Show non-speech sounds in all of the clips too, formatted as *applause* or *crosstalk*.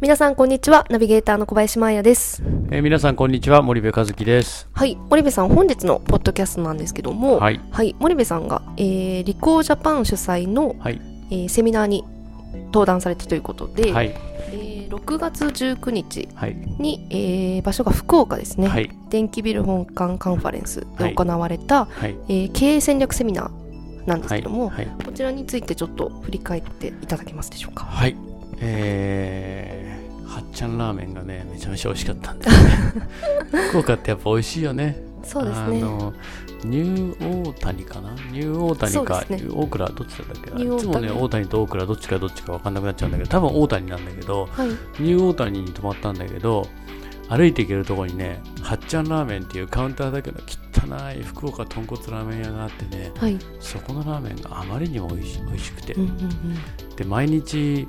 皆さんこんにちは。ナビゲーターの小林真彩です。えー、皆さんこんにちは。森部和樹です。はい。森部さん本日のポッドキャストなんですけどもはい、はい、森部さんが、えー、リコージャパン主催の、はい。えーセミナーに登壇されたということで、はい。えー6月19日はい。に、えー場所が福岡ですね、はい。電気ビル本館カンファレンスで行われた、はい。えー経営戦略セミナーなんですはいけども、はい。こちらについてちょっと振り返っていただけますでしょうか。はいえー、はっちゃんラーメンがねめちゃめちゃ美味しかったんですね。*laughs* 福岡ってやっぱ美味しいよね。そうですね。あのニューオータニかな？ニューオータニか、ね。オークラどっちだったっけ？いつもねオータニ。とオークラどっちかどっちか分かんなくなっちゃうんだけど多分オータニなんだけどはい。ニューオータニに泊まったんだけど歩いて行けるところにねはっちゃんラーメンっていうカウンターだけの汚い福岡豚骨ラーメン屋があってねはい。そこのラーメンがあまりにも美味し美味しくて、うんうんうん。で毎日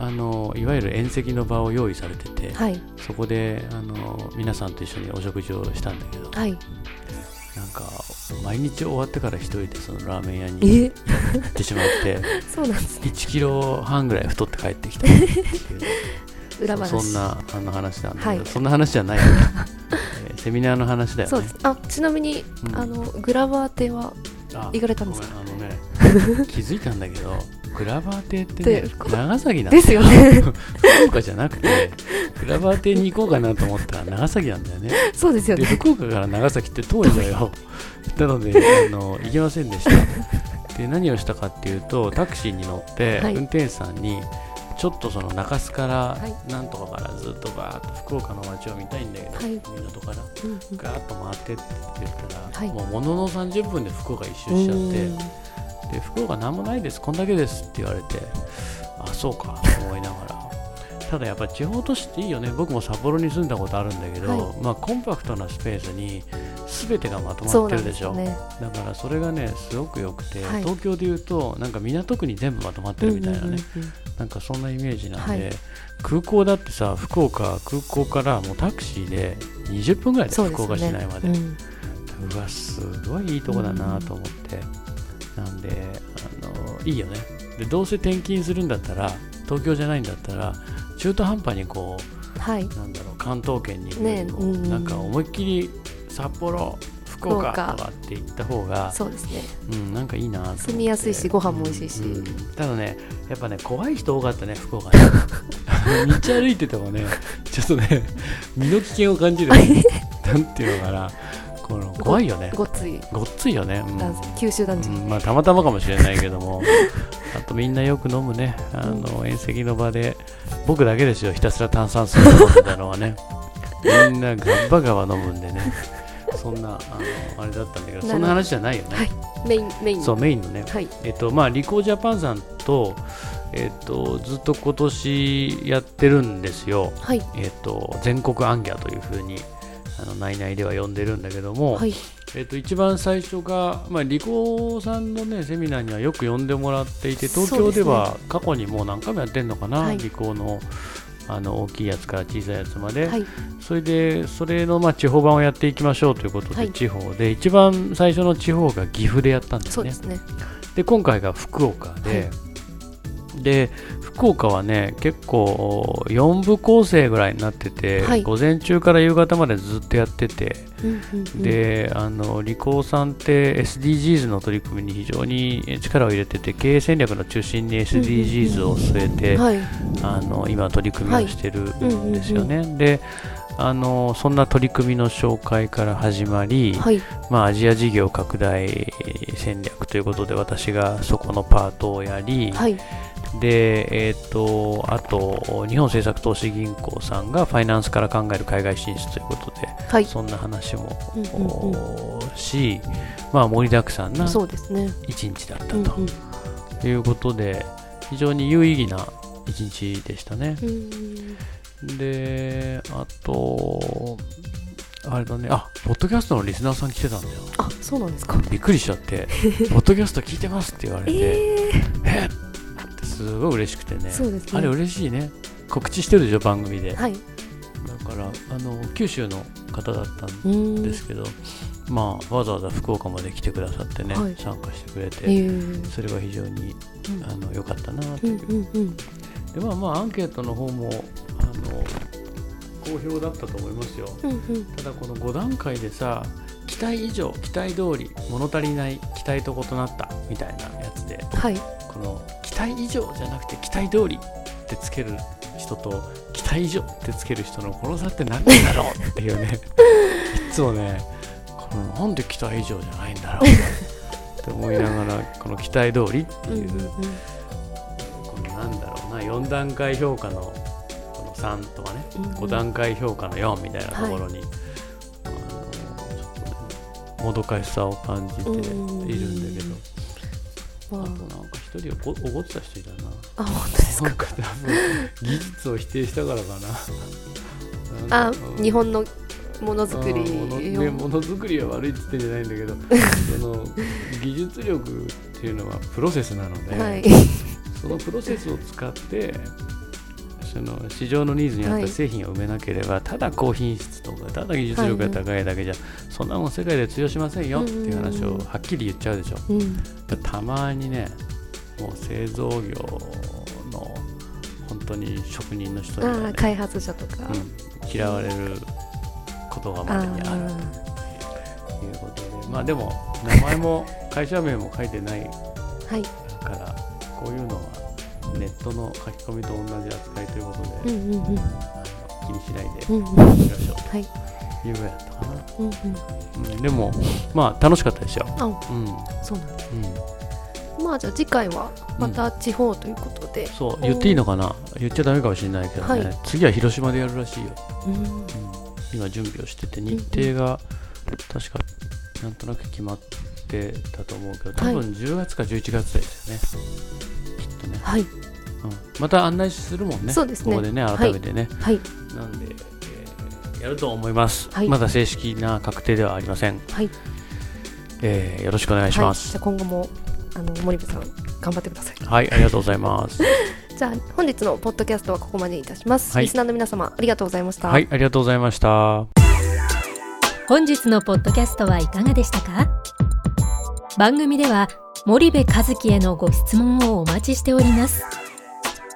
あのいわゆる宴席の場を用意されてて、はい。そこであの皆さんと一緒にお食事をしたんだけど、はい。なんか毎日終わってから一人でそのラーメン屋にえ？行ってしまって *laughs* そうなんですね。1キロ半ぐらい太って帰ってきた。っていう裏話。そそんなあの話なんだけど、はい。そんな話じゃないよね、*laughs* えーセミナーの話だよね。あちなみに、うん。あのグラバー亭はあ行かれたんですか？あのね *laughs* 気づいたんだけどグラバー亭ってねで長崎なんだですよね。福岡じゃなくてグラバー亭に行こうかなと思ったら長崎なんだよね。そうですよね。で福岡から長崎って遠いのよ。なのであの行けませんでした。で何をしたかっていうとタクシーに乗って、はい。運転手さんにちょっとその中洲から、はい。なんとかからずっとバーッと福岡の街を見たいんだけど、はい。港からガーッと回ってって言ったら、はい。もうものの30分で福岡一周しちゃってで福岡なんもないですこんだけですって言われてあそうかと思いながら。ただやっぱ地方都市っていいよね。僕も札幌に住んだことあるんだけど、はい。まあコンパクトなスペースに全てがまとまってるでしょ。ね。だからそれがねすごく良くて、はい。東京でいうとなんか港区に全部まとまってるみたいなね、うんうんうんうん。なんかそんなイメージなんで、はい。空港だってさ福岡空港からもうタクシーで20分ぐらいで福岡市内まで。うん。うわすごいいいとこだなと思って、なんであのいいよね。でどうせ転勤するんだったら東京じゃないんだったら中途半端にこはい。うなんだろう関東圏にねうんなんか思いっきり札幌福岡とかって行った方がそうですね。うん、なんかいいな住みやすいしご飯も美味しいし。うん。ただねやっぱね怖い人多かったね福岡ね。*laughs* 道歩いててもねちょっとね身の危険を感じる。*laughs* なんていうのかなこの怖いよね。ごっつい。ごっついよね、うん。九州男児。うん。まあたまたまかもしれないけども。*laughs* あとみんなよく飲むね。あの宴席の場で僕だけですよ。ひたすら炭酸水を飲んでたのはね。みんなガッバガバ飲むんでね。そんなあのあれだったんだけどそんな話じゃないよね、はい。メインメインそうメインのね。はい。えっとまあ、リコージャパンさんと、えっと、ずっと今年やってるんですよ、はい。えっと、全国アンギャというふうにあの内々では呼んでるんだけども、はい。えっと、一番最初が、まあ、リさんの、ね、セミナーにはよく呼んでもらっていて東京では過去にもう何回もやってるのかな、はい。リコーのあの大きいやつから小さいやつまで、はい。それでそれのまあ地方版をやっていきましょうということで、はい。地方で一番最初の地方が岐阜でやったんですね。ですね。で今回が福岡で、で福岡はね結構4部構成ぐらいになってて、はい。午前中から夕方までずっとやってて、うんうんうん。であのリコーさんって SDGs の取り組みに非常に力を入れてて経営戦略の中心に SDGs を据えて、はい。あの今取り組みをしてるんですよね。であのそんな取り組みの紹介から始まり、はい。まあ、アジア事業拡大戦略ということで私がそこのパートをやり、はいで、えー、とあと日本政策投資銀行さんがファイナンスから考える海外進出ということで、はい。そんな話も、うんうんおし、まあ、盛りだくさんなそうですね。一日だったうんうん。ということで、非常に有意義な一日でしたね。うんで、あと、あれだね、あポッドキャストのリスナーさん来てたんだよ。あそうなんですか。びっくりしちゃって、*laughs* ポッドキャスト聞いてますって言われて、ええっってすごい嬉しくてね。そうですね。あれ嬉しいね。告知してるでしょ番組で、はい。だからあの九州の方だったんですけど、まあわざわざ福岡まで来てくださってね、はい。参加してくれて、え。ーそれは非常にあの良かったなとういう、んうんうん。でまあまあアンケートの方もあの好評だったと思いますよ。うんうん。ただこの5段階でさ期待以上期待通り物足りない期待と異なったみたいなやつではい。この期待以上じゃなくて期待通りってつける人と期待以上ってつける人のこの差って何なんだろうっていうね。いつもねこのなんで期待以上じゃないんだろうって思いながらこの期待通りっていう、このなんだろうな4段階評価のこの3とかね、うんうん。5段階評価の4みたいなところに、あのちょっとねもどかしさを感じているんだけど、まあとなんか一人おこ怒ってた人いたな。ああ本当ですか？多分技術を否定したからかな。*laughs* あ日本のものづくりものづくりは悪いって言ってんじゃないんだけど *laughs* その技術力っていうのはプロセスなので、はいそのプロセスを使ってその市場のニーズに合っはい。た製品を埋めなければ、ただ高品質とかただ技術力が高いだけじゃ、そんなもん世界で通用しませんよっていう話をはっきり言っちゃうでしょ。うん。たまにねもう製造業の本当に職人の人にはね開発者とか。うん、嫌われることがまれにあるということでまあでも名前も会社名も書いてないあはい。からこういうのはネットの書き込みと同じ扱いということで、うんうんうん。あの気にしないでうんうん。いきましょう。はい。というぐらいだったかな、うんうん。うん、でもまあ楽しかったですよ、あうん。うん、そうなんですまあじゃあ次回はまた地方ということで、そう言っていいのかな？言っちゃダメかもしれないけどね、はい。次は広島でやるらしいよ、うん。うん、今準備をしてて日程が確かなんとなく決まってたと思うけど多分はい10月か11月ですよね、きっとね、はい。うん、また案内するもんね。そうですね。ここでね改めてね、はい。なんで、えーやると思います、はい。まだ正式な確定ではありません、はい。えーよろしくお願いしまはい、すじゃあ今後もあの森部さん頑張ってください。はい、ありがとうございます。*laughs* じゃあ本日のポッドキャストはここまでいたします、はい。リスナーの皆様ありがとうございました、はいありがとうございました。本日のポッドキャストはいかがでしたか？番組では森部和樹へのご質問をお待ちしております